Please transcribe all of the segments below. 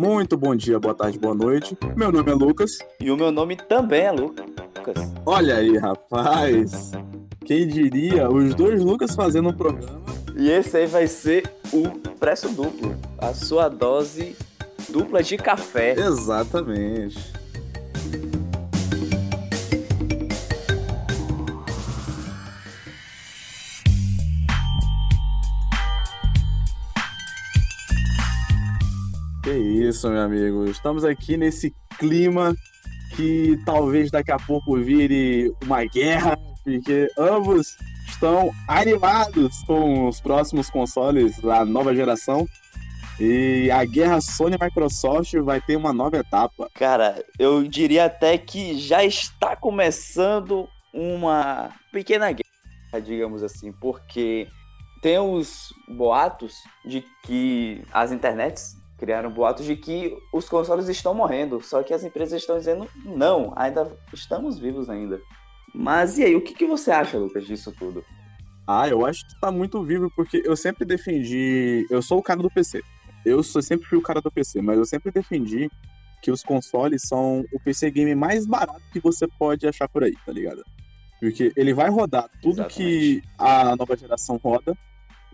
Muito bom dia, boa tarde, boa noite. Meu nome é Lucas. E o meu nome também é Lucas. Olha aí, rapaz. Quem diria, os dois Lucas fazendo um programa. E esse aí vai ser o Preço Duplo, a sua dose dupla de café. Exatamente. Isso, meu amigo. Estamos aqui nesse clima que talvez daqui a pouco vire uma guerra, porque ambos estão animados com os próximos consoles da nova geração. E a guerra Sony Microsoft vai ter uma nova etapa. Cara, eu diria até que já está começando uma pequena guerra, digamos assim, porque tem os boatos de que as internets criaram boatos de que os consoles estão morrendo, só que as empresas estão dizendo não, ainda estamos vivos ainda. Mas e aí, o que, que você acha, Lucas, disso tudo? Ah, eu acho que tá muito vivo, porque eu sempre defendi. Eu sou o cara do PC. Eu sou, sempre fui o cara do PC, mas eu sempre defendi que os consoles são o PC game mais barato que você pode achar por aí, tá ligado? Porque ele vai rodar tudo Exatamente. que a nova geração roda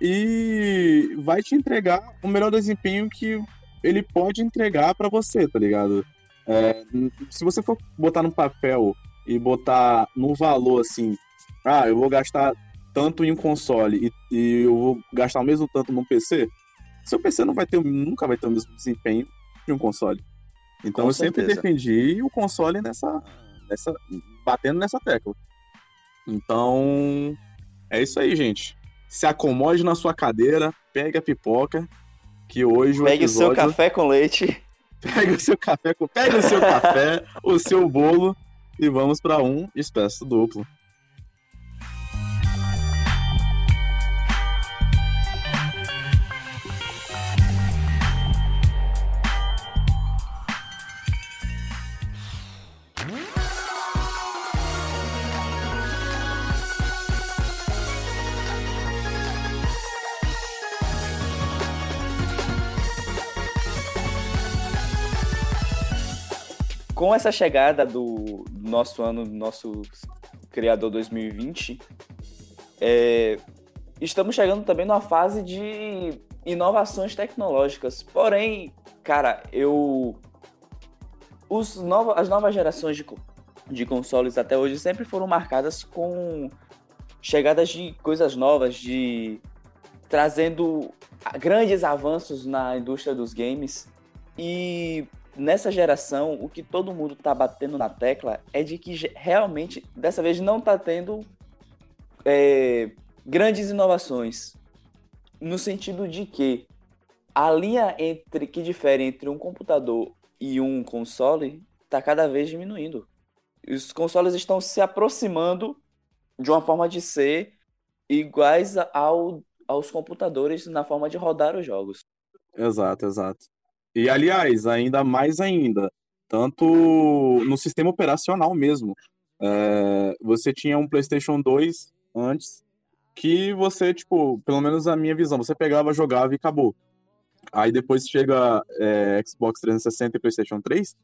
e vai te entregar o melhor desempenho que ele pode entregar para você, tá ligado? É, se você for botar no papel e botar no valor assim, ah, eu vou gastar tanto em um console e, e eu vou gastar o mesmo tanto num PC, seu PC não vai ter, nunca vai ter o mesmo desempenho de um console. Então Com eu certeza. sempre defendi o console nessa, nessa. batendo nessa tecla. Então. É isso aí, gente. Se acomode na sua cadeira, pegue a pipoca que hoje o Pegue episódio... o seu café com leite. Pegue o seu café com... Pegue o seu café, o seu bolo e vamos para um expresso duplo. Com essa chegada do nosso ano, nosso criador 2020, é, estamos chegando também numa fase de inovações tecnológicas. Porém, cara, eu os novo, as novas gerações de, de consoles até hoje sempre foram marcadas com chegadas de coisas novas, de trazendo grandes avanços na indústria dos games. E nessa geração, o que todo mundo tá batendo na tecla é de que realmente, dessa vez, não tá tendo é, grandes inovações. No sentido de que a linha entre que difere entre um computador e um console está cada vez diminuindo. Os consoles estão se aproximando de uma forma de ser iguais ao, aos computadores na forma de rodar os jogos. Exato, exato. E, aliás, ainda mais ainda, tanto no sistema operacional mesmo. É, você tinha um PlayStation 2 antes, que você, tipo, pelo menos a minha visão, você pegava, jogava e acabou. Aí depois chega é, Xbox 360 e PlayStation 3,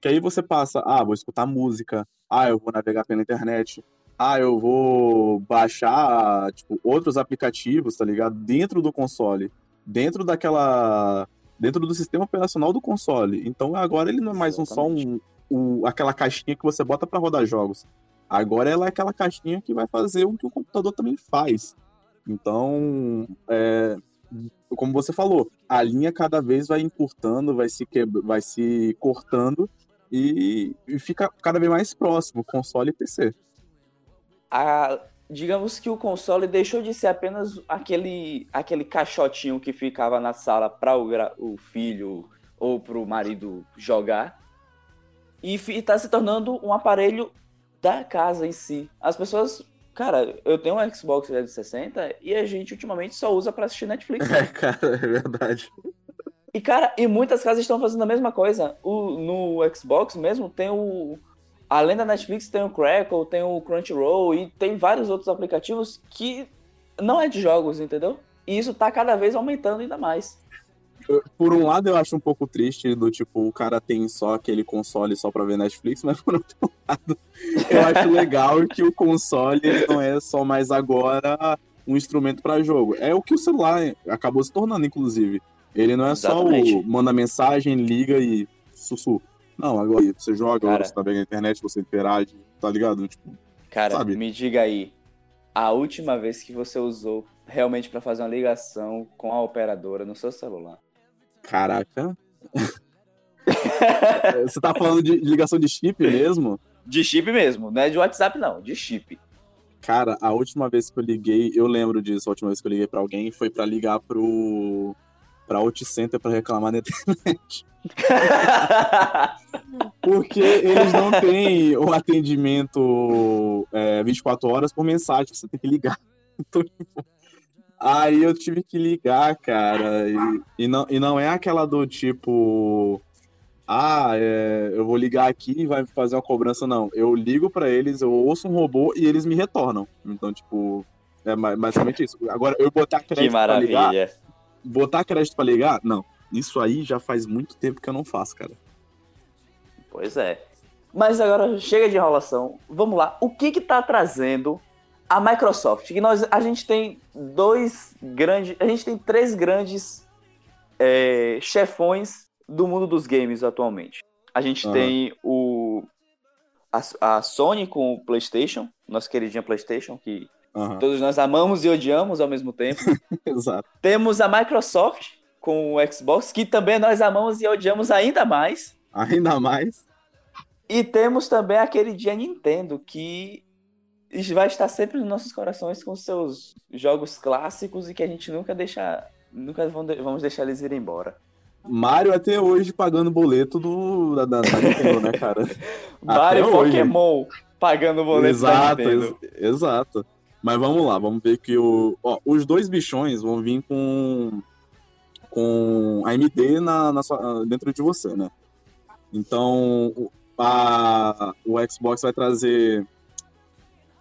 que aí você passa, ah, vou escutar música, ah, eu vou navegar pela internet, ah, eu vou baixar, tipo, outros aplicativos, tá ligado? Dentro do console, dentro daquela dentro do sistema operacional do console. Então agora ele não é mais um, só um, um, aquela caixinha que você bota para rodar jogos. Agora ela é aquela caixinha que vai fazer o que o computador também faz. Então, é, como você falou, a linha cada vez vai encurtando, vai se, quebra, vai se cortando e, e fica cada vez mais próximo, console e PC. A digamos que o console deixou de ser apenas aquele, aquele caixotinho que ficava na sala para o, o filho ou para o marido jogar e está se tornando um aparelho da casa em si. As pessoas, cara, eu tenho um Xbox 360 e a gente ultimamente só usa para assistir Netflix. É, cara, é verdade. E cara, e muitas casas estão fazendo a mesma coisa. O, no Xbox mesmo tem o Além da Netflix, tem o Crackle, tem o Crunchyroll e tem vários outros aplicativos que não é de jogos, entendeu? E isso tá cada vez aumentando ainda mais. por um lado eu acho um pouco triste do tipo, o cara tem só aquele console só pra ver Netflix, mas por outro lado, eu acho legal que o console não é só mais agora um instrumento para jogo. É o que o celular acabou se tornando, inclusive. Ele não é Exatamente. só o manda mensagem, liga e sussu. Não, agora você joga, cara, você tá vendo na internet, você interage, tá ligado? Tipo, cara, sabe? me diga aí, a última vez que você usou realmente para fazer uma ligação com a operadora no seu celular? Caraca. você tá falando de ligação de chip mesmo? De chip mesmo, não é de WhatsApp não, de chip. Cara, a última vez que eu liguei, eu lembro disso, a última vez que eu liguei para alguém foi para ligar pro pra OutCenter para reclamar na internet. Porque eles não têm o atendimento é, 24 horas por mensagem, você tem que ligar. Então, tipo, aí eu tive que ligar, cara. E, e, não, e não é aquela do tipo. Ah, é, eu vou ligar aqui e vai fazer uma cobrança, não. Eu ligo para eles, eu ouço um robô e eles me retornam. Então, tipo, é basicamente isso. Agora, eu botar crédito que maravilha. pra ligar. Botar crédito pra ligar? Não. Isso aí já faz muito tempo que eu não faço, cara. Pois é. Mas agora chega de enrolação. Vamos lá. O que que tá trazendo a Microsoft? Que nós, a gente tem dois grandes, a gente tem três grandes é, chefões do mundo dos games atualmente. A gente uhum. tem o a, a, Sony com o PlayStation, nossa queridinha PlayStation, que uhum. todos nós amamos e odiamos ao mesmo tempo. Exato. Temos a Microsoft com o Xbox, que também nós amamos e odiamos ainda mais. Ainda mais. E temos também aquele dia Nintendo, que vai estar sempre nos nossos corações com seus jogos clássicos e que a gente nunca deixa. Nunca vamos deixar eles ir embora. Mario até hoje pagando boleto do, da, da, Nintendo, né, cara? Mario e Pokémon pagando boleto exato, da Nintendo. Ex exato. Mas vamos lá, vamos ver que o, ó, os dois bichões vão vir com com AMD na, na sua, dentro de você, né? Então, a, o Xbox vai trazer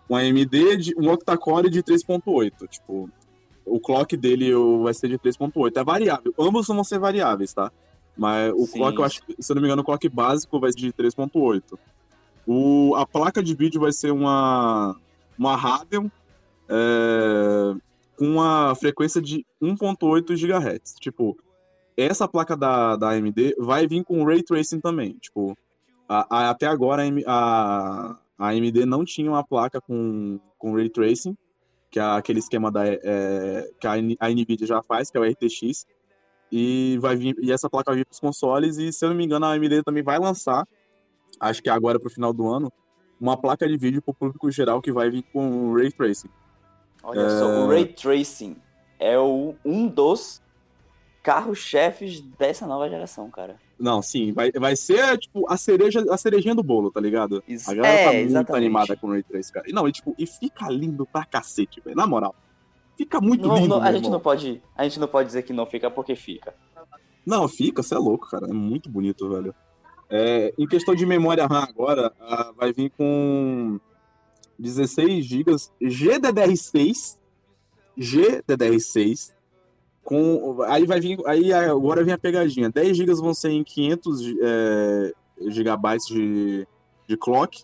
um AMD, de, um octa-core de 3.8. Tipo, o clock dele vai ser de 3.8. É variável. Ambos vão ser variáveis, tá? Mas o Sim. clock, eu acho se eu não me engano, o clock básico vai ser de 3.8. O, a placa de vídeo vai ser uma, uma Radeon é, com uma frequência de 1.8 GHz. Tipo, essa placa da, da AMD vai vir com Ray Tracing também. Tipo, a, a, até agora a, a AMD não tinha uma placa com, com Ray Tracing, que é aquele esquema da, é, que a, a NVIDIA já faz, que é o RTX. E, vai vir, e essa placa vai vir para os consoles, e se eu não me engano, a AMD também vai lançar, acho que agora para o final do ano, uma placa de vídeo para o público geral que vai vir com Ray Tracing. Olha é... só, o Ray Tracing é o, um dos carros-chefes dessa nova geração, cara. Não, sim, vai, vai ser, tipo, a cereja, a cerejinha do bolo, tá ligado? Isso, a galera é, tá muito exatamente. animada com o Ray Trace, cara. E não, e, tipo, e fica lindo pra cacete, velho, na moral. Fica muito não, lindo, não, a gente não pode A gente não pode dizer que não fica porque fica. Não, fica, você é louco, cara. É muito bonito, velho. É, em questão de memória RAM agora, vai vir com 16 GB GDDR6, GDDR6, com, aí vai vir, aí agora vem a pegadinha. 10 GB vão ser em 500 é, gigabytes de, de clock,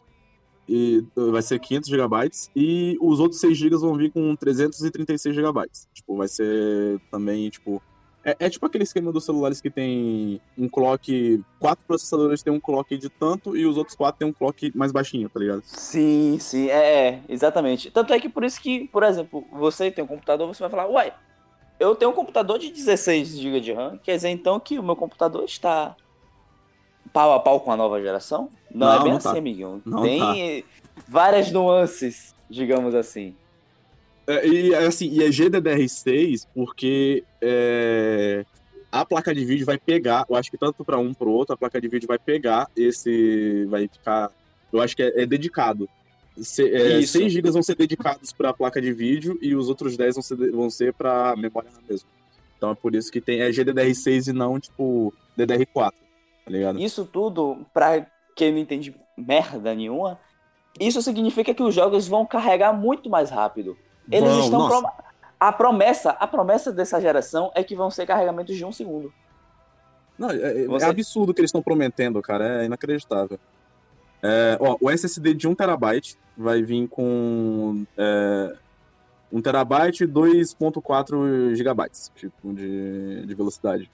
e vai ser 500 gigabytes, e os outros 6 GB vão vir com 336 gigabytes. Tipo, vai ser também, tipo... É, é, tipo aquele esquema dos celulares que tem um clock... Quatro processadores tem um clock de tanto, e os outros quatro tem um clock mais baixinho, tá ligado? Sim, sim, é, é exatamente. Tanto é que por isso que, por exemplo, você tem um computador, você vai falar, uai, eu tenho um computador de 16 GB de RAM, quer dizer então que o meu computador está pau a pau com a nova geração? Não, não é bem não assim, tá. amiguinho. Não Tem tá. várias nuances, digamos assim. É, e assim, e é GDDR6 porque é, a placa de vídeo vai pegar, eu acho que tanto para um para o outro, a placa de vídeo vai pegar esse, vai ficar, eu acho que é, é dedicado. Se, é, 6 GB vão ser dedicados para a placa de vídeo e os outros 10 vão ser, vão ser para memória mesmo. Então é por isso que tem é GDDR6 e não, tipo, DDR4, tá ligado? Isso tudo, pra quem não entende merda nenhuma, isso significa que os jogos vão carregar muito mais rápido. Eles vão, estão. Prom... A promessa, a promessa dessa geração é que vão ser carregamentos de um segundo. Não, é, é Você... é absurdo o que eles estão prometendo, cara. É inacreditável. É, ó, o SSD de 1TB vai vir com é, 1TB e 2.4 GB tipo, de, de velocidade.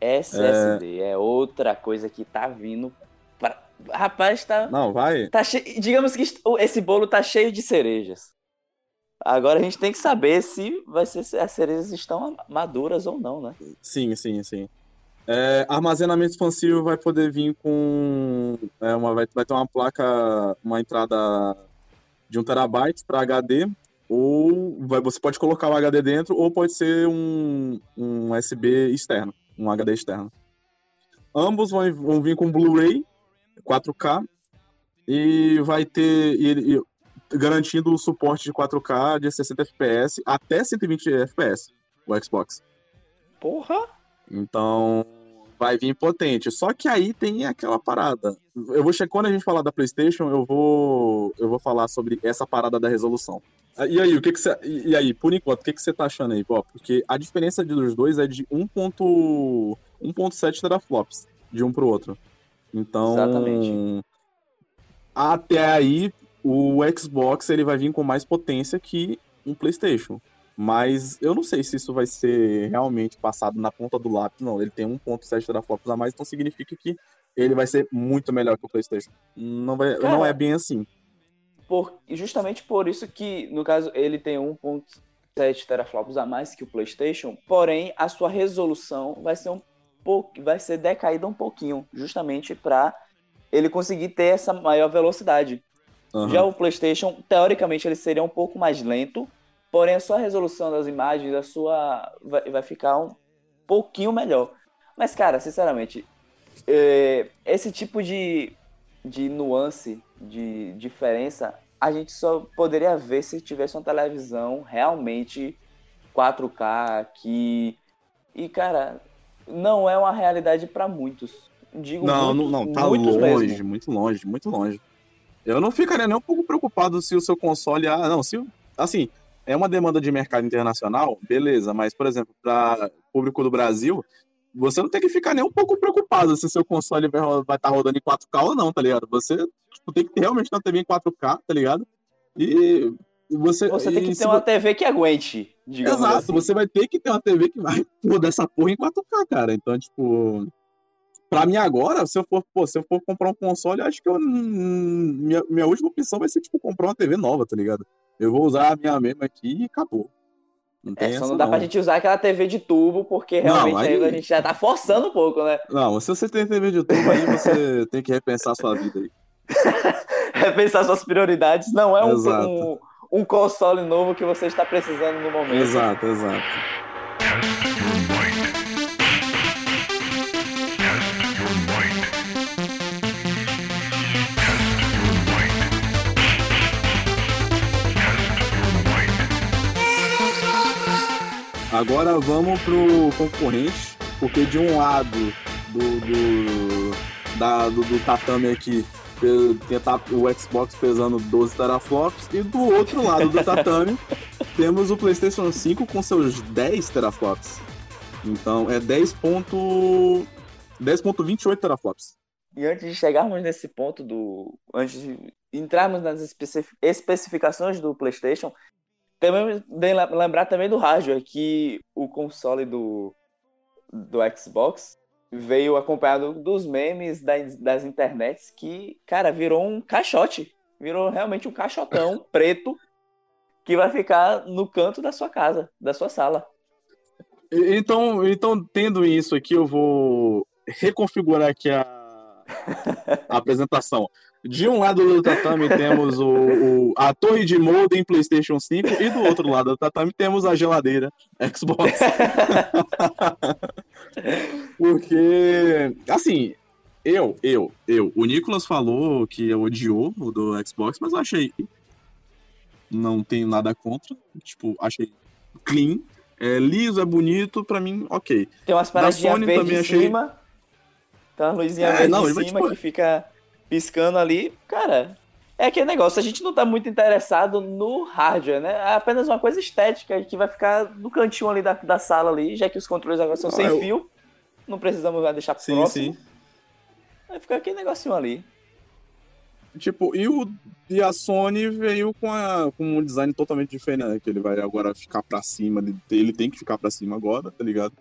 SSD é... é... outra coisa que tá vindo. Pra... Rapaz, tá. Não, vai. Tá che... Digamos que esse bolo tá cheio de cerejas. Agora a gente tem que saber se vai ser se as cerejas estão maduras ou não, né? Sim, sim, sim. É, armazenamento expansivo vai poder vir com é, uma vai, vai ter uma placa, uma entrada de 1 terabyte para HD ou vai, você pode colocar o HD dentro ou pode ser um, um USB externo, um HD externo. Ambos vão, vão vir com Blu-ray 4K e vai ter e, e, garantindo o suporte de 4K de 60 FPS até 120 FPS, o Xbox. Porra! Então, vai vir potente. Só que aí tem aquela parada. Eu vou quando a gente falar da PlayStation, eu vou eu vou falar sobre essa parada da resolução. E aí, o que que você e aí, por enquanto, o que que você tá achando aí, pô? Porque a diferença dos dois é de 1.7 teraflops de um pro outro. Então, Exatamente. até aí o Xbox ele vai vir com mais potência que um PlayStation. Mas eu não sei se isso vai ser realmente passado na ponta do lápis. Não, ele tem 1.7 teraflops a mais, então significa que ele vai ser muito melhor que o PlayStation. Não, vai, Cara, não é bem assim. Por, justamente por isso que, no caso, ele tem 1.7 teraflops a mais que o PlayStation, porém a sua resolução vai ser um pouco, vai ser decaída um pouquinho, justamente para ele conseguir ter essa maior velocidade. Uhum. Já o PlayStation, teoricamente, ele seria um pouco mais lento, porém a sua resolução das imagens, a sua vai, vai ficar um pouquinho melhor. Mas, cara, sinceramente, é, esse tipo de, de nuance, de diferença, a gente só poderia ver se tivesse uma televisão realmente 4K aqui. E, cara, não é uma realidade para muitos. Digo não, muitos, não, não, tá longe, mesmo. muito longe, muito longe. Eu não ficaria nem um pouco preocupado se o seu console. Ah, não, se. Assim, é uma demanda de mercado internacional, beleza, mas, por exemplo, para público do Brasil, você não tem que ficar nem um pouco preocupado se seu console vai estar tá rodando em 4K ou não, tá ligado? Você tipo, tem que ter realmente uma TV em 4K, tá ligado? E você. Você tem que ter uma TV que aguente, digamos Exato, assim. você vai ter que ter uma TV que vai rodar essa porra em 4K, cara. Então, tipo. Pra mim agora, se eu for, pô, se eu for comprar um console, acho que eu, minha, minha última opção vai ser, tipo, comprar uma TV nova, tá ligado? Eu vou usar a minha mesma aqui e acabou. Não é, só não dá não. pra gente usar aquela TV de tubo, porque realmente não, aí... a gente já tá forçando um pouco, né? Não, se você tem TV de tubo, aí você tem que repensar a sua vida aí. repensar suas prioridades. Não é um, um, um console novo que você está precisando no momento. Exato, exato. Agora vamos pro concorrente, porque de um lado do, do, da, do, do tatame aqui tem o Xbox pesando 12 teraflops e do outro lado do tatame temos o PlayStation 5 com seus 10 teraflops. Então é 10.28 10 teraflops. E antes de chegarmos nesse ponto do antes de entrarmos nas especificações do PlayStation, também lembrar também do hardware, que o console do, do Xbox veio acompanhado dos memes das, das internets que, cara, virou um caixote. Virou realmente um caixotão preto que vai ficar no canto da sua casa, da sua sala. Então, então tendo isso aqui, eu vou reconfigurar aqui a, a apresentação. De um lado do tatame temos o, o, a torre de modem PlayStation 5 e do outro lado do tatame temos a geladeira Xbox. Porque, assim, eu, eu, eu. O Nicolas falou que odiou o do Xbox, mas eu achei. Não tenho nada contra. Tipo, achei clean. É liso, é bonito, pra mim, ok. Tem umas paradinhas verdes também em achei... cima. Tem uma luzinha é, verde não, em cima tipo... que fica piscando ali, cara, é aquele negócio, a gente não tá muito interessado no hardware, né? É apenas uma coisa estética que vai ficar no cantinho ali da, da sala ali, já que os controles agora são sem eu, fio. não precisamos deixar Sim, próximo. sim. Vai ficar aquele negocinho ali. Tipo, e, o, e a Sony veio com, a, com um design totalmente diferente, né? Que ele vai agora ficar pra cima, ele, ele tem que ficar pra cima agora, tá ligado?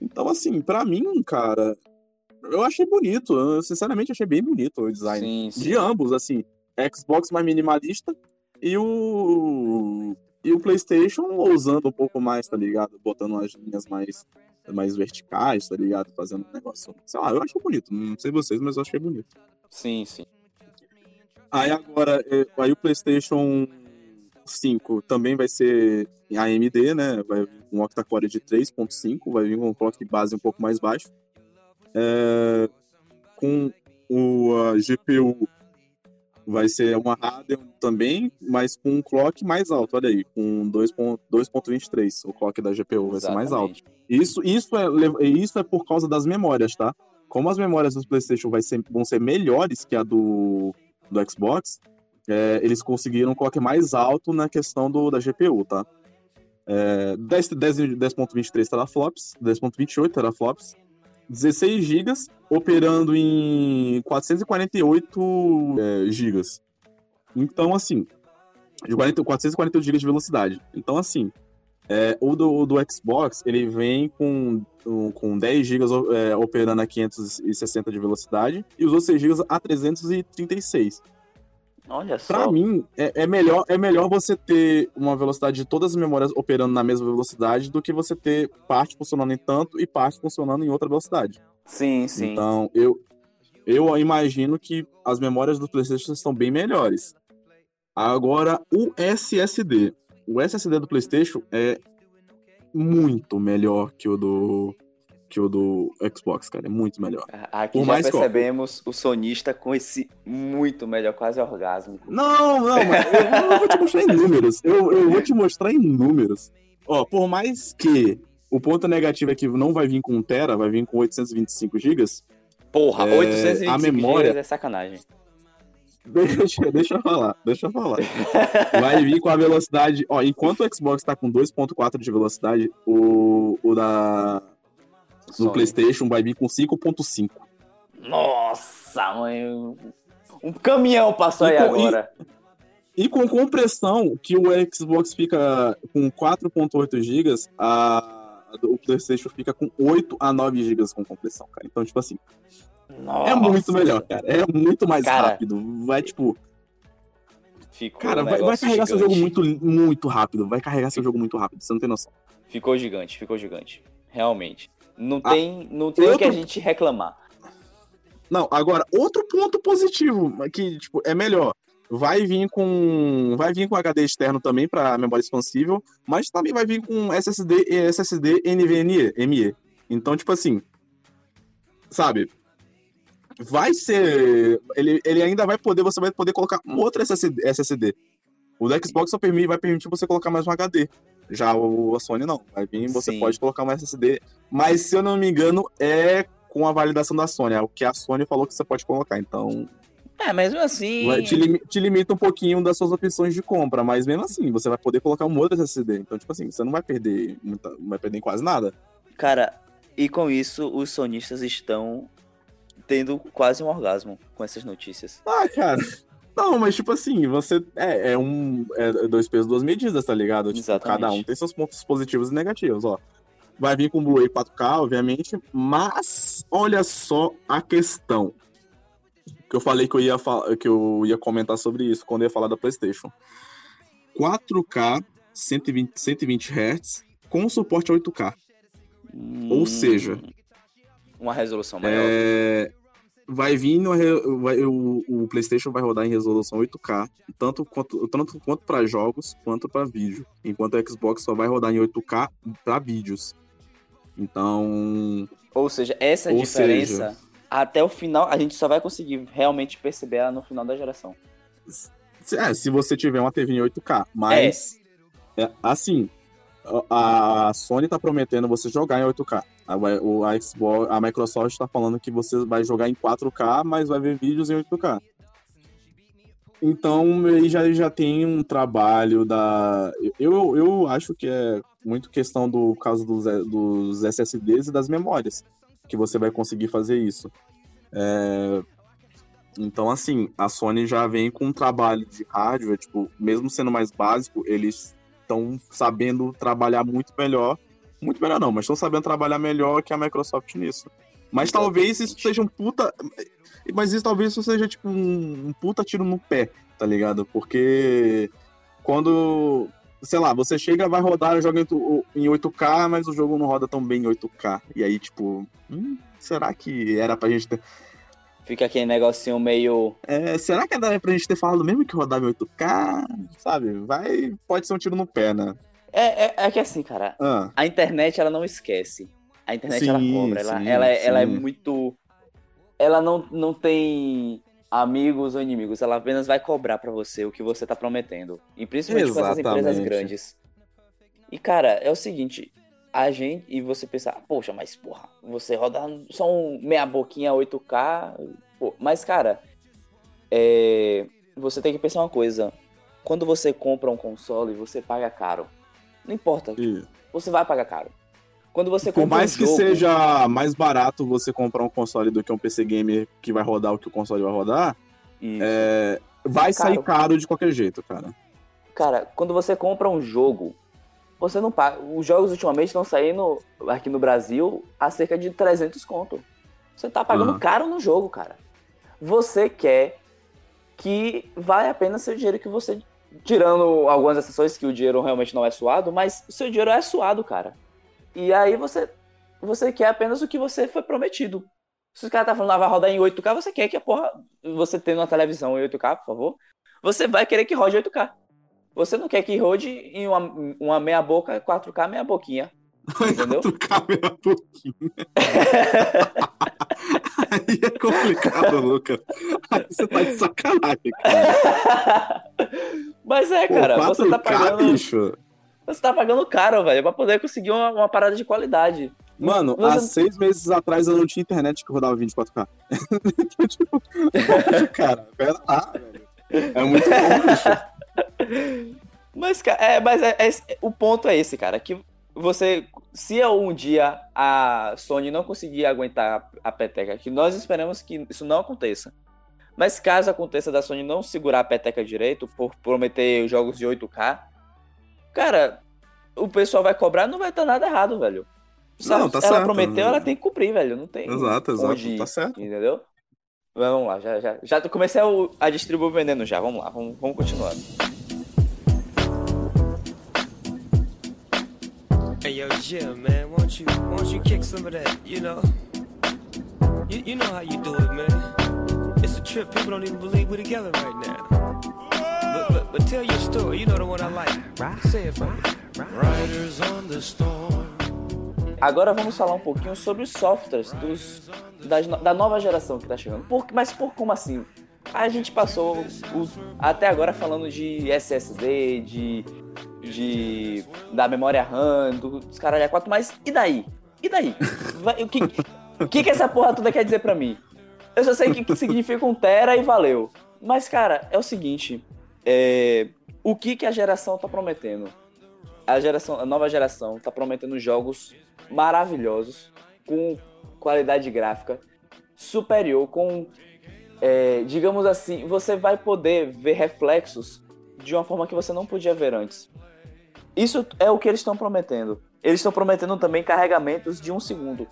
Então, assim, pra mim, cara, eu achei bonito. Eu, sinceramente, achei bem bonito o design. Sim, sim. De ambos, assim. Xbox mais minimalista e o. E o PlayStation ousando um pouco mais, tá ligado? Botando as linhas mais, mais verticais, tá ligado? Fazendo um negócio. Sei lá, eu achei bonito. Não sei vocês, mas eu achei bonito. Sim, sim. Aí agora, é, aí o PlayStation 5 também vai ser em AMD, né? Vai vir com um octa-core de 3.5, vai vir com um clock base um pouco mais baixo. É, com o a GPU vai ser uma Radeon também, mas com um clock mais alto, olha aí, com 2.23, o clock da GPU vai ser mais alto. Isso, isso, é, isso é por causa das memórias, tá? Como as memórias do PlayStation vai ser- vão ser melhores que a do, do Xbox, é, eles conseguiram um clock mais alto na questão do, da GPU, tá? É, 10 10 10.23 teraflops, 10.28 teraflops, 16 GB operando em 448 é, GB. Então, assim, de 40, 448 GB de velocidade. Então, assim, é, o, do, do Xbox, ele vem com, com 10 GB é, operando a 560 de velocidade e os outros 6 GB a 336. Olha só. Pra mim, é, é melhor, é melhor você ter uma velocidade de todas as memórias operando na mesma velocidade do que você ter parte funcionando em tanto e parte funcionando em outra velocidade. Sim, sim. Então, eu, eu imagino que as memórias do PlayStation estão bem melhores. Agora, o SSD. O SSD do PlayStation é muito melhor que o do que o do Xbox, cara. É muito melhor. Aqui por já mais percebemos o sonista com esse muito melhor, quase orgásmico. Não, não, mas eu, eu vou te mostrar em números. Eu, eu vou te mostrar em números. Ó, por mais que o ponto negativo é que não vai vir com 1 tera, vai vir com 825 GB. Porra, É, 825 a memória- gigas é sacanagem. Deixa, deixa eu falar, deixa eu falar. Vai vir com a velocidade. Ó, enquanto o Xbox tá com 2.4 de velocidade, o, o da Sony. PlayStation vai vir com 5.5. Nossa, mãe. Um caminhão passou E aí com- e- agora. E com compressão, que o Xbox fica com 4.8 GB, a, o PlayStation fica com 8 a 9 GB com compressão, cara. Então, tipo assim, é muito Nossa. melhor, cara. É muito mais Cara, rápido. Vai, tipo, Ficou cara, um vai, vai carregar seu jogo gigante. muito, muito rápido. Vai carregar seu jogo muito rápido, você não tem noção. Ficou gigante, ficou gigante. Realmente. Não Ah, tem, não tem o que a outro- gente reclamar. Não, agora, outro ponto positivo, que, tipo, é melhor. Vai vir com. Vai vir com HD externo também para memória expansível, mas também vai vir com SSD e SSD NVMe. ME. Então, tipo assim. Sabe? Vai ser. Ele, ele ainda vai poder. Você vai poder colocar um outro SSD. SSD. O do Xbox só permite, vai permitir você colocar mais um HD. Já o a Sony não. Vai vir, você Sim. pode colocar um SSD. Mas, se eu não me engano, é com a validação da Sony. É o que a Sony falou que você pode colocar. Então, É, mesmo assim. te, limi- te limita um pouquinho das suas opções de compra. Mas mesmo assim, você vai poder colocar um outro SSD. Então, tipo assim, você não vai perder, muita, não vai perder em quase nada. Cara, e com isso, os sonistas estão tendo quase um orgasmo com essas notícias. Ah, cara. Não, mas tipo assim, você. É, é um. É dois pesos, duas medidas, tá ligado? Tipo, Exatamente. cada um tem seus pontos positivos e negativos, ó. Vai vir com Blu-ray 4K, obviamente, mas olha só a questão. Que eu falei que eu ia, que eu ia comentar sobre isso quando eu ia falar da PlayStation. 4K, 120, 120 Hz, com suporte a 8K. Ou Hum, seja, Uma resolução maior. É, vai vir no, vai- o, o PlayStation vai rodar em resolução 8K, tanto quanto, tanto quanto para jogos quanto para vídeo, enquanto o Xbox só vai rodar em 8K para vídeos. Então, Ou seja, essa ou diferença, até o final, a gente só vai conseguir realmente perceber ela no final da geração. se, é, se você tiver uma TV em 8K, mas é, assim, a, Sony tá prometendo você jogar em 8K. A, o, a, Xbox, a Microsoft tá falando que você vai jogar em 4K, mas vai ver vídeos em 8K. Então, aí já, já tem um trabalho da. Eu, eu acho que é muito questão do caso dos, dos SSDs e das memórias. que você vai conseguir fazer isso. É, então, assim, a Sony já vem com um trabalho de hardware, tipo, mesmo sendo mais básico, eles estão sabendo trabalhar muito melhor. Muito melhor não, mas estão sabendo trabalhar melhor que a Microsoft nisso. Mas talvez isso seja um puta. Mas isso talvez isso seja tipo um, um puta tiro no pé, tá ligado? Porque quando. Sei lá, você chega, vai rodar o jogo em 8K, mas o jogo não roda tão bem em 8K. E aí, tipo, hum, será que era pra gente ter. Fica aquele negocinho meio. É, será que dá pra gente ter falado mesmo que rodava em 8K? Sabe? Vai. Pode ser um tiro no pé, né? É, é, é que assim, cara, ah. a internet ela não esquece. A internet sim, ela cobra. Ela, sim, ela, é, ela é muito. Ela não, não tem amigos ou inimigos. Ela apenas vai cobrar para você o que você tá prometendo. E principalmente com essas empresas grandes. E, cara, é o seguinte, a gente, e você pensar, poxa, mas porra, você roda só um meia boquinha 8K, pô, mas cara, é, você tem que pensar uma coisa, quando você compra um console, você paga caro, não importa, você vai pagar caro. Quando você Por mais um que jogo, seja mais barato você comprar um console do que um PC gamer que vai rodar o que o console vai rodar, é, vai sair caro de qualquer jeito, cara. Cara, quando você compra um jogo você não paga. Os jogos ultimamente estão saindo aqui no Brasil a cerca de 300 conto. Você tá pagando uhum. caro no jogo, cara. Você quer que vale a pena seu dinheiro que você. Tirando algumas exceções que o dinheiro realmente não é suado, mas o seu dinheiro é suado, cara. E aí você você quer apenas o que você foi prometido. Se o cara tá falando, ah, vai rodar em 8K, você quer que a porra. Você tendo uma televisão em 8K, por favor. Você vai querer que rode 8K. Você não quer que rode em uma, uma meia boca, 4K meia boquinha. Entendeu? 4K meia boquinha. Aí é complicado, Lucas. Aí você tá de sacanagem, cara. Mas é, cara, Pô, você tá pagando. Bicho. Você tá pagando caro, velho, pra poder conseguir uma, uma parada de qualidade. Mano, você... há seis meses atrás eu não tinha internet que rodava 24K. então, tipo, cara, pera lá, velho. É muito bom, bicho. Mas, é, mas é, é, o ponto é esse, cara, que você, se um dia a Sony não conseguir aguentar a peteca, que nós esperamos que isso não aconteça, mas caso aconteça da Sony não segurar a peteca direito por prometer jogos de 8K, cara, o pessoal vai cobrar, não vai estar nada errado, velho. Sabe? Não, tá ela certo, prometeu, ela tem que cumprir, velho. Não tem. Exato, exato. Onde, tá certo. Entendeu? Vamos lá, já, já, já comecei a, distribuir o veneno já. Vamos lá, vamos, vamos continuar. Hey yo, Jim, man, won't you, won't you kick some of that, you know? You, you know how you do it, man. It's a trip, people don't even believe we're together right now. But, but, but tell your story, you know the one I like. Say it for me. Riders on the storm. Agora vamos falar um pouquinho sobre os softwares dos, das, da nova geração que está chegando. Por, mas por como assim? A gente passou até agora falando de SSD, de, de da memória RAM, dos caralho 4, mas e daí? E daí? O que, que, que essa porra toda quer dizer pra mim? Eu só sei o que significa um tera e valeu. Mas, cara, é o seguinte. É, o que, que a geração tá prometendo? A, geração, a nova geração tá prometendo jogos maravilhosos, com qualidade gráfica superior, com é, digamos assim, você vai poder ver reflexos de uma forma que você não podia ver antes. Isso é o que eles estão prometendo. Eles estão prometendo também carregamentos de um segundo.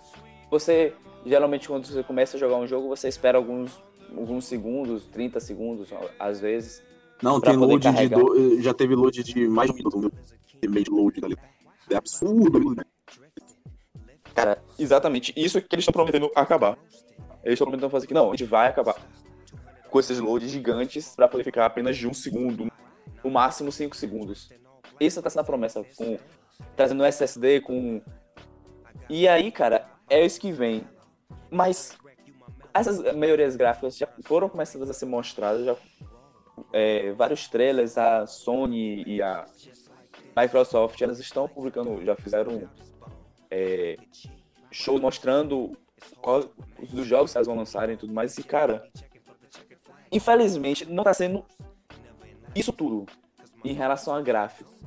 Você, geralmente, quando você começa a jogar um jogo, você espera alguns, alguns segundos, 30 segundos, às vezes. Não, tem load de. Do... Já teve load de mais de um minuto. Meio de load ali. É absurdo. Né? Cara, exatamente. Isso que eles estão prometendo acabar. Eles estão prometendo fazer que não, a gente vai acabar com esses loads gigantes para poder ficar apenas de um segundo, no máximo cinco segundos. Isso tá sendo a promessa, com trazendo SSD, com. E aí, cara, é isso que vem. Mas essas melhorias gráficas já foram começadas a ser mostradas, já é, vários trailers, a Sony e a Microsoft, elas estão publicando, já fizeram é, show mostrando qual, os jogos que elas vão lançarem e tudo mais. E, cara, infelizmente, não tá sendo isso tudo em relação a gráfico.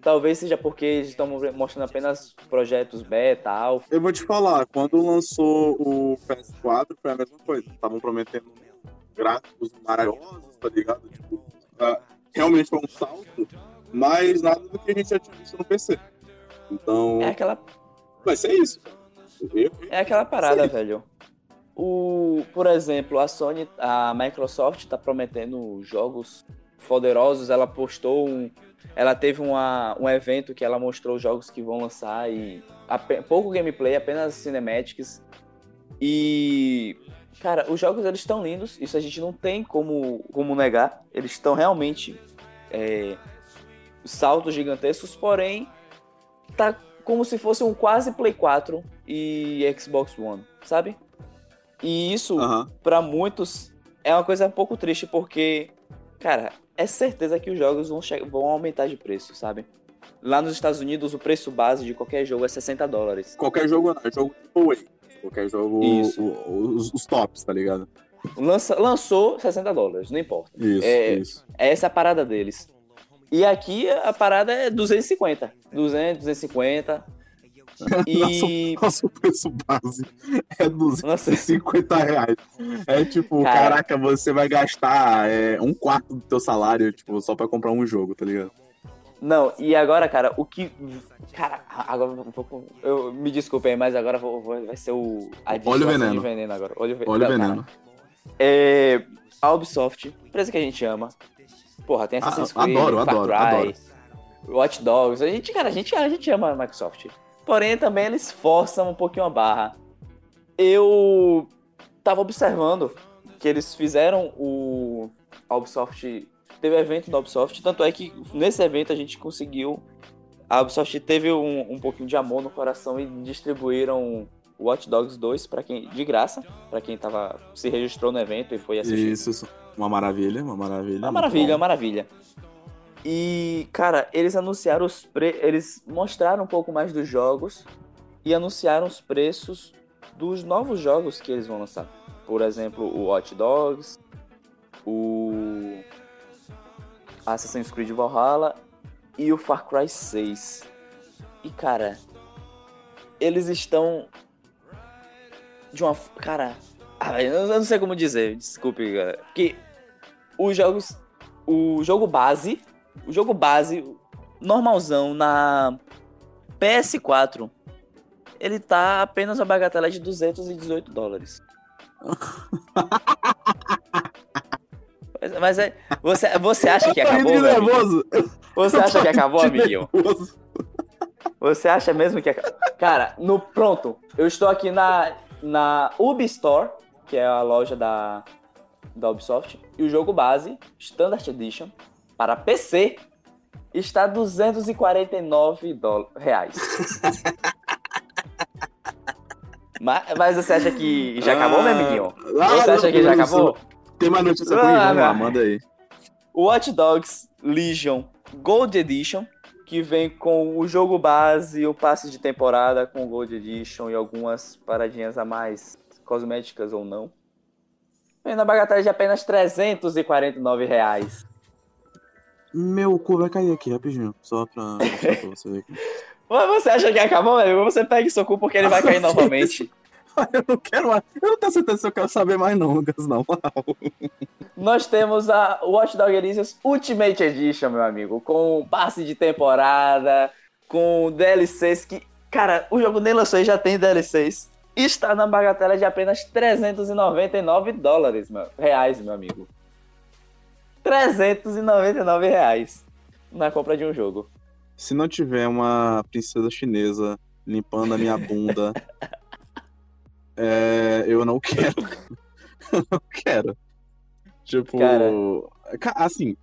Talvez seja porque eles estão mostrando apenas projetos beta, alfa. Eu vou te falar, quando lançou o PS4 foi a mesma coisa. Estavam prometendo gráficos maravilhosos, tá ligado? Tipo, uh, realmente foi um salto, mas nada do que a gente já tinha visto no PC. Então. É aquela. Vai ser isso. É aquela parada, velho. O, por exemplo, a Sony, a Microsoft está prometendo jogos poderosos. Ela postou um, ela teve uma, um evento que ela mostrou os jogos que vão lançar e pouco gameplay, apenas cinematics. E cara, os jogos eles estão lindos. Isso a gente não tem como, como negar. Eles estão realmente é, saltos gigantescos, porém tá como se fosse um quase Play 4 e Xbox One, sabe? E isso, uhum. para muitos, é uma coisa um pouco triste, porque, cara, é certeza que os jogos vão, vão aumentar de preço, sabe? Lá nos Estados Unidos, o preço base de qualquer jogo é 60 dólares. Qualquer jogo não, é jogo. Qualquer jogo, isso. Os, os, tops, tá ligado? Lança, lançou 60 dólares, não importa. Isso, é, isso. É essa a parada deles. E aqui a parada é 250. 200, 250. E... Nosso, nosso preço base é 250 Nossa. reais. É tipo, Cara... caraca, você vai gastar é, um quarto do teu salário, tipo, só pra comprar um jogo, tá ligado? Não, e agora, cara, o que. Cara, agora vou. Eu, me desculpem, mas agora vou, vou, vai ser o. A Olha o veneno. veneno agora. Olha o, Olha o veneno. É, a Ubisoft, empresa que a gente ama. Porra, tem Assassin's Creed, adoro, Far adoro, Cry, adoro. Watch Dogs. A gente, cara, a gente, a gente ama a Microsoft. Porém, também eles forçam um pouquinho a barra. Eu tava observando que eles fizeram o a Ubisoft teve evento da Ubisoft, tanto é que nesse evento a gente conseguiu a Ubisoft teve um, um pouquinho de amor no coração e distribuíram Watch Dogs 2 para quem de graça, para quem tava se registrou no evento e foi assistir. Isso, uma maravilha, uma maravilha. Uma maravilha, uma maravilha. E, cara, eles anunciaram os pre... eles mostraram um pouco mais dos jogos e anunciaram os preços dos novos jogos que eles vão lançar. Por exemplo, o Hot Dogs, o Assassin's Creed Valhalla e o Far Cry 6. E, cara, eles estão de uma, cara, ah, eu não sei como dizer, desculpe, cara. Porque os jogos o jogo base o jogo base, normalzão, na PS4, ele tá apenas uma bagatela de 218 dólares. Mas é, você, você acha que acabou? nervoso. Você acha que acabou, amiguinho? Você acha mesmo que acabou? Cara, no pronto, eu estou aqui na, na Ubi Store, que é a loja da, da Ubisoft, e o jogo base, Standard Edition, para PC está 249 reais. mas, mas você acha que já acabou, meu amiguinho? Você acha que já acabou? Tem mais notícia ah, comigo? Vamos lá, manda aí. Watch Dogs Legion Gold Edition, que vem com o jogo base, o passe de temporada com Gold Edition e algumas paradinhas a mais, cosméticas ou não. Na bagatela de apenas 349 reais. Meu cu vai cair aqui, rapidinho. Só pra, só pra você ver aqui. Você acha que acabou, velho? Você pega seu cu porque ele vai cair novamente. eu não quero mais. Eu não tenho certeza se eu quero saber mais, não, Lucas, não. Nós temos a Watch Dogs Legion Ultimate Edition, meu amigo. Com passe de temporada, com DLCs que. Cara, o jogo nem lançou e já tem DLCs. Está na bagatela de apenas 399 dólares, meu, reais, meu amigo. 399 reais na compra de um jogo. Se não tiver uma princesa chinesa limpando a minha bunda, é, eu não quero. eu não quero. Tipo, Cara... assim,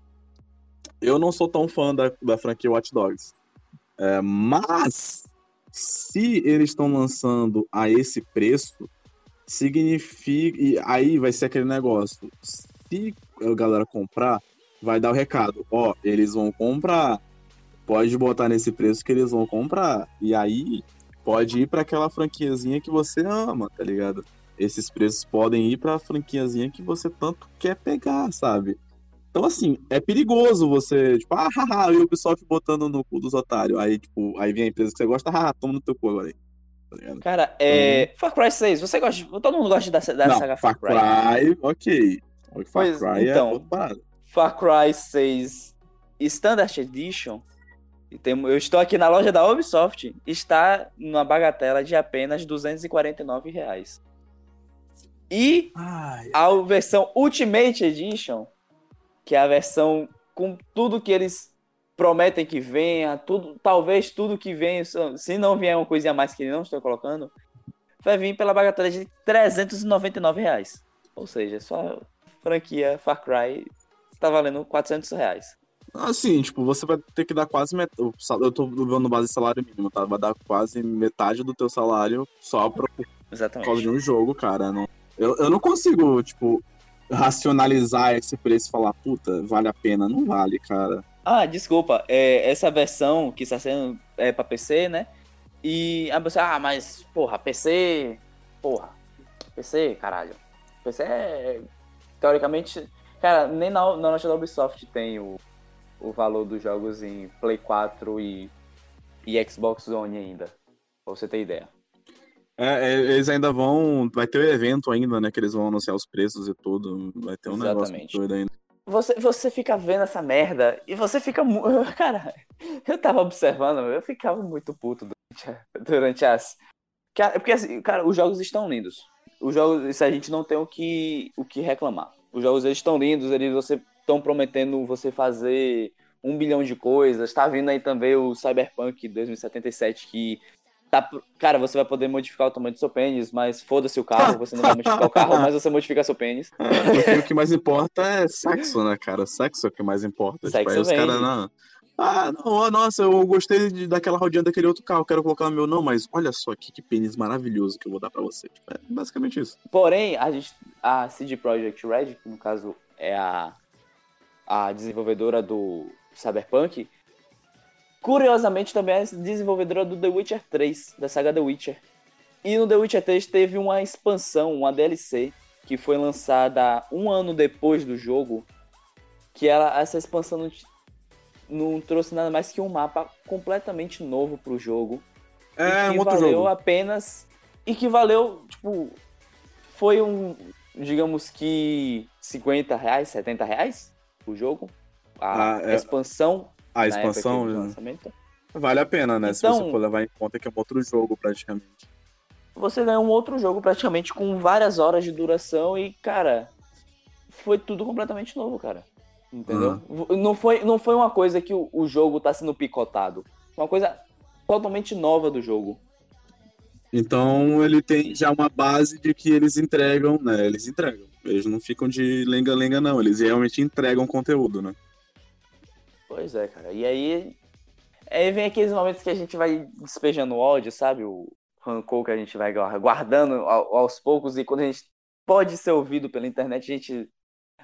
eu não sou tão fã da, da franquia Watch Dogs. É, mas, se eles estão lançando a esse preço, significa. E aí vai ser aquele negócio se a galera comprar, vai dar o recado. Ó, eles vão comprar. Pode botar nesse preço que eles vão comprar. E aí pode ir para aquela franquiazinha que você ama, tá ligado? Esses preços podem ir para a franquiazinha que você tanto quer pegar, sabe? Então, assim, é perigoso você, tipo, ah, haha, o Ubisoft botando no cu dos otários. Aí, tipo, aí vem a empresa que você gosta, haha, toma no teu cu agora aí. Tá Cara, é. Uhum. Far Cry 6, você gosta. De... Todo mundo gosta da, da Não, saga Far Cry. Far Cry, ok. Far pois, Cry é então, é Far Cry 6 Standard Edition. Eu estou aqui na loja da Ubisoft. Está numa bagatela de apenas 249 reais. E Ai. a versão Ultimate Edition que é a versão com tudo que eles prometem que venha, tudo, talvez tudo que venha, se não vier uma coisinha a mais que não estão colocando, vai vir pela bagatela de 399 reais. Ou seja, só franquia Far Cry está valendo 400 reais. Assim, tipo, você vai ter que dar quase metade. Eu tô vendo base de salário mínimo, tá? Vai dar quase metade do teu salário só pra, Exatamente. por causa de um jogo, cara. Não, eu, eu não consigo, tipo, racionalizar esse preço e falar, puta, vale a pena. Não vale, cara. Ah, desculpa. É, essa versão que está sendo é pra PC, né? E a pessoa, ah, mas, porra, PC. Porra. PC, caralho. PC é. Teoricamente. Cara, nem na, na loja da Ubisoft tem o, o valor dos jogos em Play 4 e, e Xbox One ainda. Pra você ter ideia. É, é, eles ainda vão. Vai ter o um evento ainda, né? Que eles vão anunciar os preços e tudo. Vai ter um Exatamente. negócio doido ainda. Você, você fica vendo essa merda e você fica. Cara, eu tava observando, eu ficava muito puto durante, durante as. Porque, assim, cara, os jogos estão lindos. Os jogos, isso a gente não tem o que, o que reclamar. Os jogos eles estão lindos, eles você estão prometendo você fazer um bilhão de coisas. Tá vindo aí também o Cyberpunk 2077 que Tá, cara, você vai poder modificar o tamanho do seu pênis, mas foda-se o carro, você não vai modificar o carro, mas você modifica seu pênis. Porque o que mais importa é sexo, né, cara? Sexo é o que mais importa. Sexo tipo, os caras não. Ah, não, nossa, eu gostei de, daquela rodinha daquele outro carro, quero colocar no meu. Não, mas olha só aqui que pênis maravilhoso que eu vou dar pra você. Tipo, é basicamente isso. Porém, a, gente, a CD Projekt Red, que no caso é a, a desenvolvedora do Cyberpunk, Curiosamente, também é desenvolvedora do The Witcher 3, da saga The Witcher. E no The Witcher 3 teve uma expansão, uma DLC, que foi lançada um ano depois do jogo, que ela, essa expansão não, não trouxe nada mais que um mapa completamente novo pro jogo. É, um outro valeu jogo. apenas. E que valeu, tipo. Foi um. Digamos que. 50 reais, 70 reais o jogo. A ah, é... expansão a expansão vale a pena, né? Então, se você então for levar em conta que é um outro jogo praticamente. Você ganha um outro jogo praticamente com várias horas de duração e, cara, foi tudo completamente novo, cara. Entendeu? Uhum. Não, foi, não foi uma coisa que o, o jogo tá sendo picotado. Foi uma coisa totalmente nova do jogo. Então ele tem já uma base de que eles entregam, né? Eles entregam. Eles não ficam de lenga-lenga, não. Eles realmente entregam conteúdo, né? Pois é, cara. E aí, aí vem aqueles momentos que a gente vai despejando ódio, sabe? O rancor que a gente vai guardando aos poucos e quando a gente pode ser ouvido pela internet, a gente,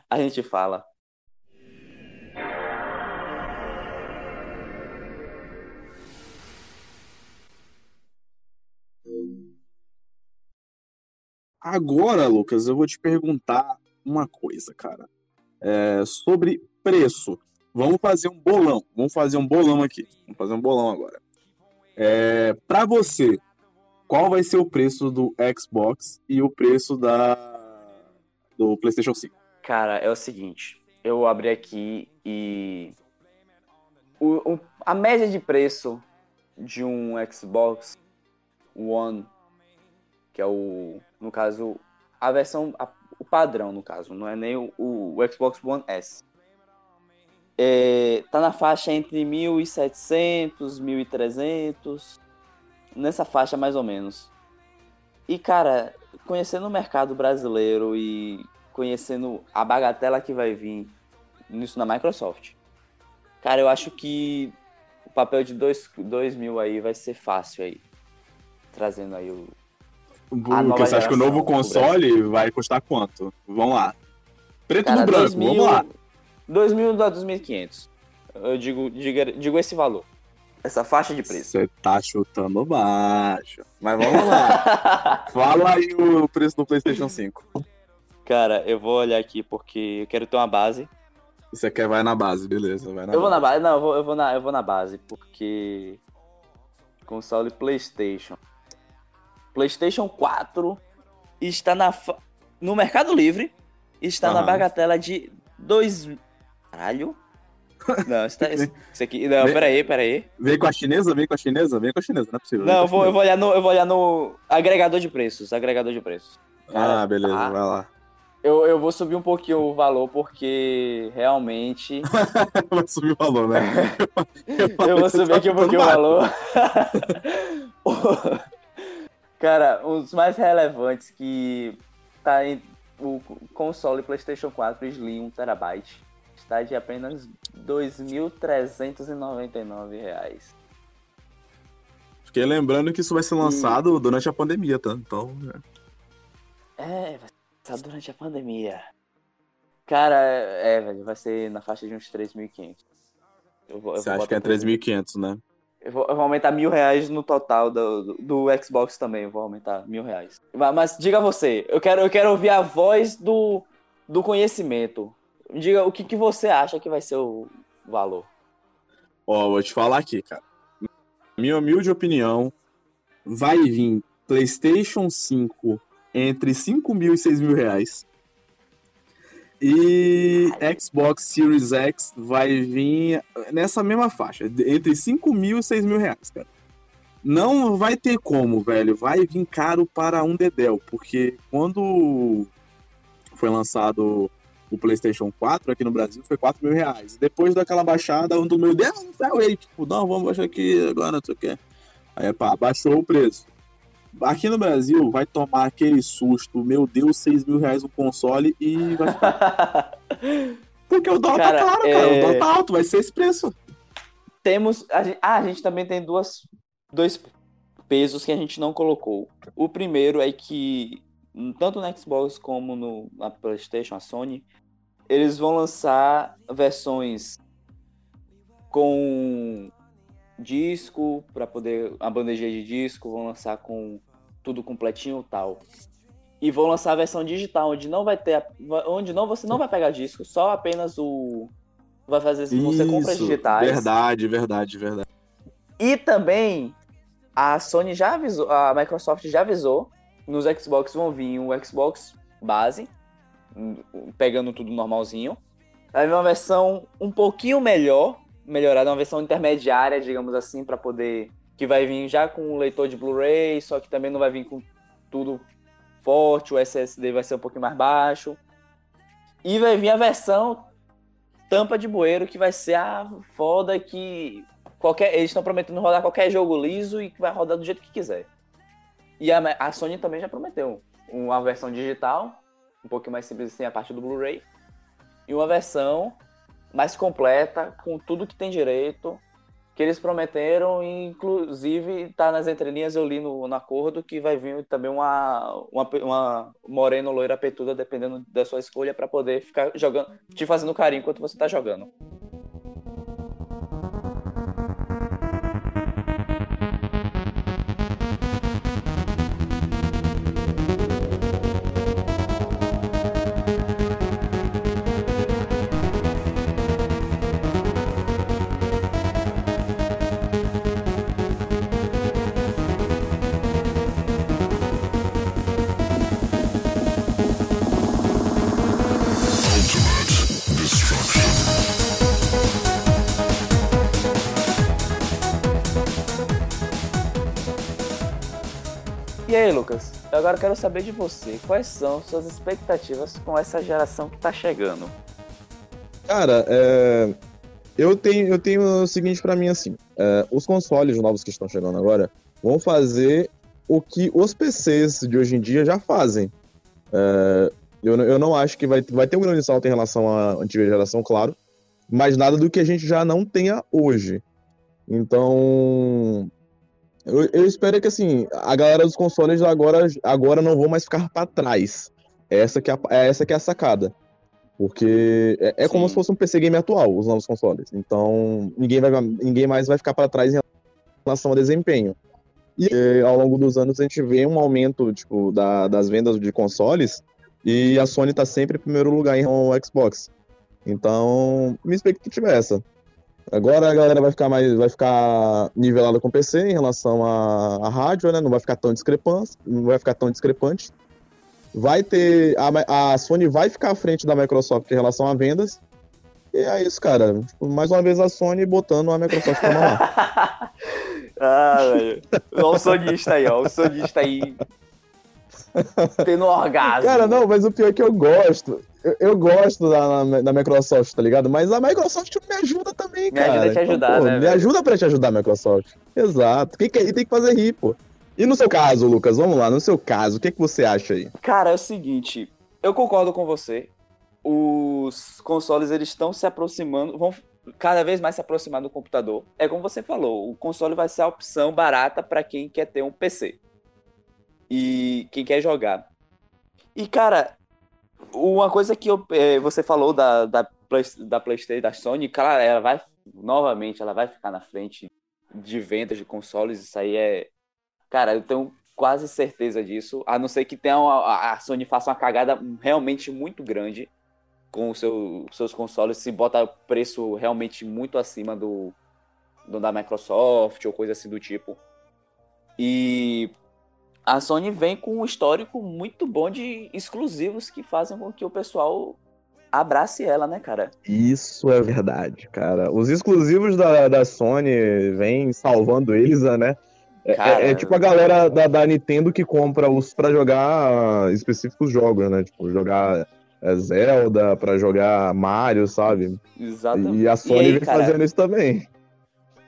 a gente fala. Agora, Lucas, eu vou te perguntar uma coisa, cara. É, sobre preço. Vamos fazer um bolão. Vamos fazer um bolão aqui. Vamos fazer um bolão agora. É, para você, qual vai ser o preço do Xbox e o preço da do PlayStation 5? Cara, é o seguinte. Eu abri aqui e o, o, a média de preço de um Xbox One, que é o, no caso, a versão, a, o padrão, no caso, não é nem o, o Xbox One S é, tá na faixa entre 1.700, 1.300, nessa faixa mais ou menos. E cara, conhecendo o mercado brasileiro e conhecendo a bagatela que vai vir nisso na Microsoft, cara, eu acho que o papel de 2 mil aí vai ser fácil aí. Trazendo aí o. Lucas, você acha que o novo console vai custar quanto? Vamos lá. Preto cara, no branco, mil, vamos lá. 2.000 a 2.500. Eu digo, digo, digo esse valor. Essa faixa de preço. Você tá chutando baixo. Mas vamos lá. Fala aí o preço do PlayStation 5. Cara, eu vou olhar aqui porque eu quero ter uma base. Você quer vai na base, beleza. Vai na eu vou base. na base, não, eu vou, eu vou, na, eu vou na base, porque. Console PlayStation. PlayStation 4 está na, fa- no Mercado Livre. Está na Aham. bagatela de 2. Caralho? Não, isso, tá, isso isso aqui. Não, Vem- peraí, peraí. Vem com a chinesa, vem com a chinesa, vem com a chinesa, não é possível. Não, eu vou, eu vou olhar no. Eu vou olhar no. Agregador de preços. Agregador de preços. chinesa. Ah, Cara, beleza, tá. vai lá. Eu, eu vou subir um pouquinho o valor, porque realmente. Vai subir o valor, né? Eu vou subir aqui um pouquinho o valor. Cara, os mais relevantes que tá em o console PlayStation 4 Slim 1TB de apenas 2.399 reais. Fiquei lembrando que isso vai ser lançado durante a pandemia, tá? Então, é. É, vai ser durante a pandemia. Cara, é, velho, vai ser na faixa de uns 3.500. Eu vou, eu você vou acha que é botar 3.500, né? Eu vou, eu vou aumentar mil reais no total do, do, do Xbox também. Eu vou aumentar mil reais. Mas, mas diga você, eu quero, eu quero ouvir a voz do, do conhecimento. Diga o que, que você acha que vai ser o valor. Ó, vou te falar aqui, cara. Minha humilde opinião, vai vir PlayStation 5 entre 5 mil e 6 mil reais. E Xbox Series X vai vir nessa mesma faixa, entre 5 mil e 6 mil reais, cara. Não vai ter como, velho. Vai vir caro para um dedéu, porque quando foi lançado o PlayStation 4 aqui no Brasil foi 4 mil reais. Depois daquela baixada, um do meu Deus do céu, aí, tipo, não, vamos baixar aqui agora, não sei o que. Aí, pá, baixou o preço. Aqui no Brasil, vai tomar aquele susto, meu Deus, 6 mil reais o console e vai ficar. Porque o dólar Cara, tá caro, é- cara. O dólar tá alto, vai ser esse preço. Temos. A gente, ah, a gente também tem duas, dois pesos que a gente não colocou. O primeiro é que, tanto no Xbox como no, na PlayStation, a Sony, eles vão lançar versões com disco, para poder. A bandeja de disco, vão lançar com tudo completinho e tal. E vão lançar a versão digital, onde não vai ter. onde não, você não vai pegar disco, só apenas o. Vai fazer. Você compra Isso, digitais. Verdade, verdade, verdade. E também a Sony já avisou, a Microsoft já avisou, nos Xbox vão vir o Xbox base, pegando tudo normalzinho. Vir uma versão um pouquinho melhor, melhorada, uma versão intermediária, digamos assim, para poder que vai vir já com o leitor de Blu-ray, só que também não vai vir com tudo forte, o SSD vai ser um pouquinho mais baixo. E vai vir a versão tampa de bueiro, que vai ser a foda que qualquer, eles estão prometendo rodar qualquer jogo liso e que vai rodar do jeito que quiser. E a, a Sony também já prometeu uma versão digital, um pouquinho mais simples assim, a parte do Blu-ray, e uma versão mais completa, com tudo que tem direito, que eles prometeram, e inclusive tá nas entrelinhas, eu li no, no acordo, que vai vir também uma, uma, uma morena ou loira petuda, dependendo da sua escolha, para poder ficar jogando, te fazendo carinho enquanto você tá jogando. Agora quero saber de você. Quais são suas expectativas com essa geração que tá chegando? Cara, é, eu, tenho, eu tenho o seguinte pra mim assim: é, os consoles novos que estão chegando agora vão fazer o que os PCs de hoje em dia já fazem. É, eu, eu não acho que vai, vai ter um grande salto em relação à antiga geração, claro, mas nada do que a gente já não tenha hoje. Então, eu, eu espero que assim a galera dos consoles agora, agora não vão mais ficar pra trás. Essa que é, a- é essa que é a sacada. Porque é, é como se fosse um PC game atual, os novos consoles. Então, ninguém, vai, ninguém mais vai ficar para trás em relação ao desempenho. E eh, ao longo dos anos a gente vê um aumento tipo, da- das vendas de consoles e a Sony tá sempre em primeiro lugar em relação ao Xbox. Então, minha expectativa é essa. Agora a galera vai ficar mais, vai ficar nivelada com o PC em relação à, à rádio, né? Não vai ficar tão discrepante, não vai ficar tão discrepante. Vai ter a, a Sony vai ficar à frente da Microsoft em relação a vendas. E é isso, cara. Tipo, mais uma vez a Sony botando a Microsoft pra mamar. ah, velho. Olha o sonista aí, ó. O sonista aí. Tendo orgasmo. Cara, não, mas o pior é que eu gosto. Eu, eu gosto da, da Microsoft, tá ligado? Mas a Microsoft me ajuda também, me cara. Me ajuda a te ajudar, então, pô, né? Me velho? ajuda pra te ajudar, Microsoft. Exato. Quem quer rir tem que fazer rir, pô. E no seu caso, Lucas, vamos lá, no seu caso, o que, que você acha aí? Cara, é o seguinte, eu concordo com você. Os consoles eles estão se aproximando, vão cada vez mais se aproximar do computador. É como você falou, o console vai ser a opção barata para quem quer ter um PC e quem quer jogar. E cara, uma coisa que eu, é, você falou da, da, da PlayStation, da Sony, cara, ela vai novamente, ela vai ficar na frente de vendas de consoles. Isso aí é, cara, eu tenho quase certeza disso. A não ser que tenha uma, a Sony faça uma cagada realmente muito grande com os seu, seus consoles, se bota preço realmente muito acima do, do da Microsoft ou coisa assim do tipo. E a Sony vem com um histórico muito bom de exclusivos que fazem com que o pessoal abrace ela, né, cara? Isso é verdade, cara. Os exclusivos da, da Sony vêm salvando eles, né? É, Cara, é, é tipo a galera da, da, Nintendo que compra os para jogar específicos jogos, né? Tipo, jogar é, Zelda, para jogar Mario, sabe? Exatamente. E a Sony e aí, vem cara, fazendo isso também.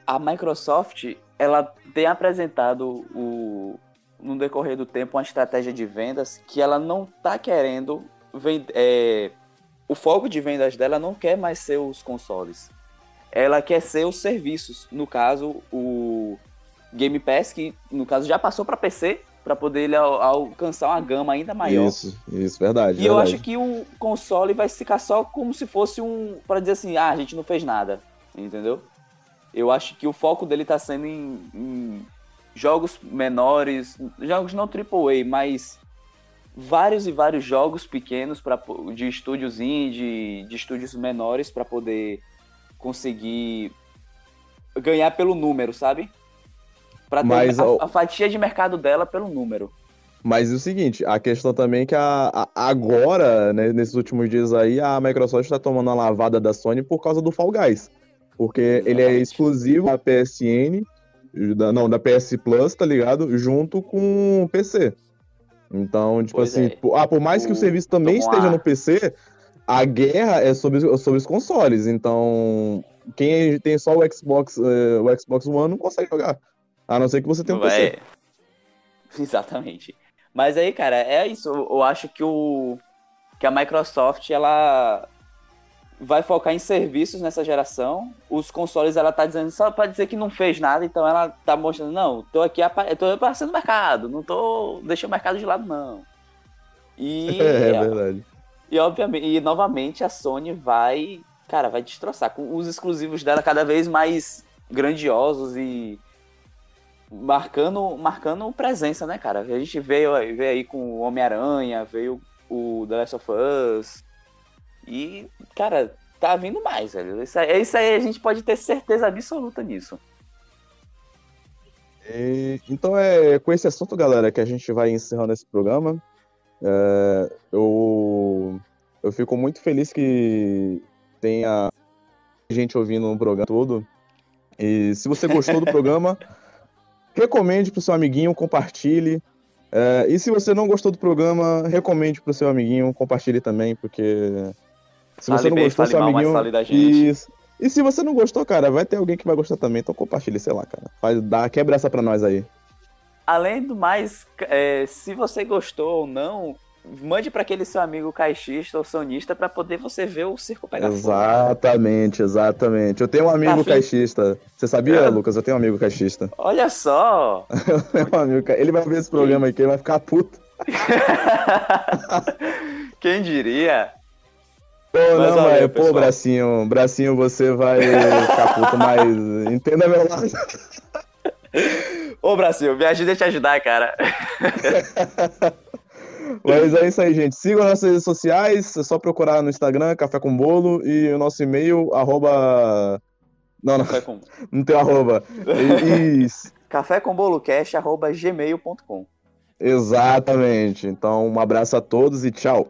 A Microsoft, ela tem apresentado o, no decorrer do tempo uma estratégia de vendas que ela não tá querendo vender. É, o foco de vendas dela não quer mais ser os consoles. Ela quer ser os serviços. No caso, o Game Pass, que no caso já passou para PC, para poder ele al alcançar uma gama ainda maior. Isso, isso, verdade. E verdade. eu acho que o console vai ficar só como se fosse um. para dizer assim, ah, a gente não fez nada. Entendeu? Eu acho que o foco dele tá sendo em, em jogos menores, jogos não AAA, mas vários e vários jogos pequenos pra, de estúdios indie, de estúdios menores para poder conseguir ganhar pelo número, sabe? Pra ter a, a fatia de mercado dela pelo número. Mas é o seguinte, a questão também é que a, a- agora, né, nesses últimos dias aí, a Microsoft está tomando a lavada da Sony por causa do Fall Guys. Porque ele é Exatamente. exclusivo da PSN, da, não, da PS Plus, tá ligado? Junto com o PC. Então, tipo Pois assim, é. por, ah, por mais que o serviço também tomou esteja no PC, a guerra é sobre, sobre os consoles. Então, quem tem só o Xbox, eh, o Xbox One não consegue jogar. A não ser que você tenha um PC. É. Exatamente. Mas aí, cara, é isso. Eu acho que o que a Microsoft ela vai focar em serviços nessa geração. Os consoles ela tá dizendo só para dizer que não fez nada, então ela tá mostrando, não, tô aqui, tô aparecendo no mercado, não tô deixando o mercado de lado não. E É, é verdade. e obviamente, e novamente a Sony vai, cara, vai destroçar com os exclusivos dela cada vez mais grandiosos e marcando, marcando presença, né, cara? A gente veio, veio aí com o Homem-Aranha, veio o The Last of Us. E, cara, tá vindo mais, velho. Isso aí, isso aí a gente pode ter certeza absoluta nisso. E, então é com esse assunto, galera, que a gente vai encerrando esse programa. É, eu, eu fico muito feliz que tenha gente ouvindo o programa todo. E se você gostou do programa, recomende pro seu amiguinho, compartilhe. É, e se você não gostou do programa, recomende pro seu amiguinho, compartilhe também, porque se Fale você não bem, gostou, seu mal, mas amiguinho. fale da gente. Isso. E se você não gostou, cara, vai ter alguém que vai gostar também, então compartilhe, sei lá, cara. Faz, dá, quebra essa pra nós aí. Além do mais, é, se você gostou ou não, mande para aquele seu amigo caixista ou sonista para poder você ver o circo pegar fogo. Exatamente, exatamente. Eu tenho um amigo afim? caixista. Você sabia. Lucas? Eu tenho um amigo caixista. Olha só! Eu tenho um amigo Ele vai ver esse programa aqui, ele vai ficar puto. Quem diria? Pô, Mas não, velho. Pô, bracinho, bracinho, você vai ficar puto, mas entenda meu lado. Ô, Brasil, me ajuda a te ajudar, cara. Mas é isso aí, gente. Sigam nossas redes sociais, é só procurar no Instagram, Café com Bolo, e o nosso e-mail, arroba... Não, não, Café com, não tem arroba. E- e- café com bolo cash, arroba gmail.com. Exatamente. Então, um abraço a todos e tchau.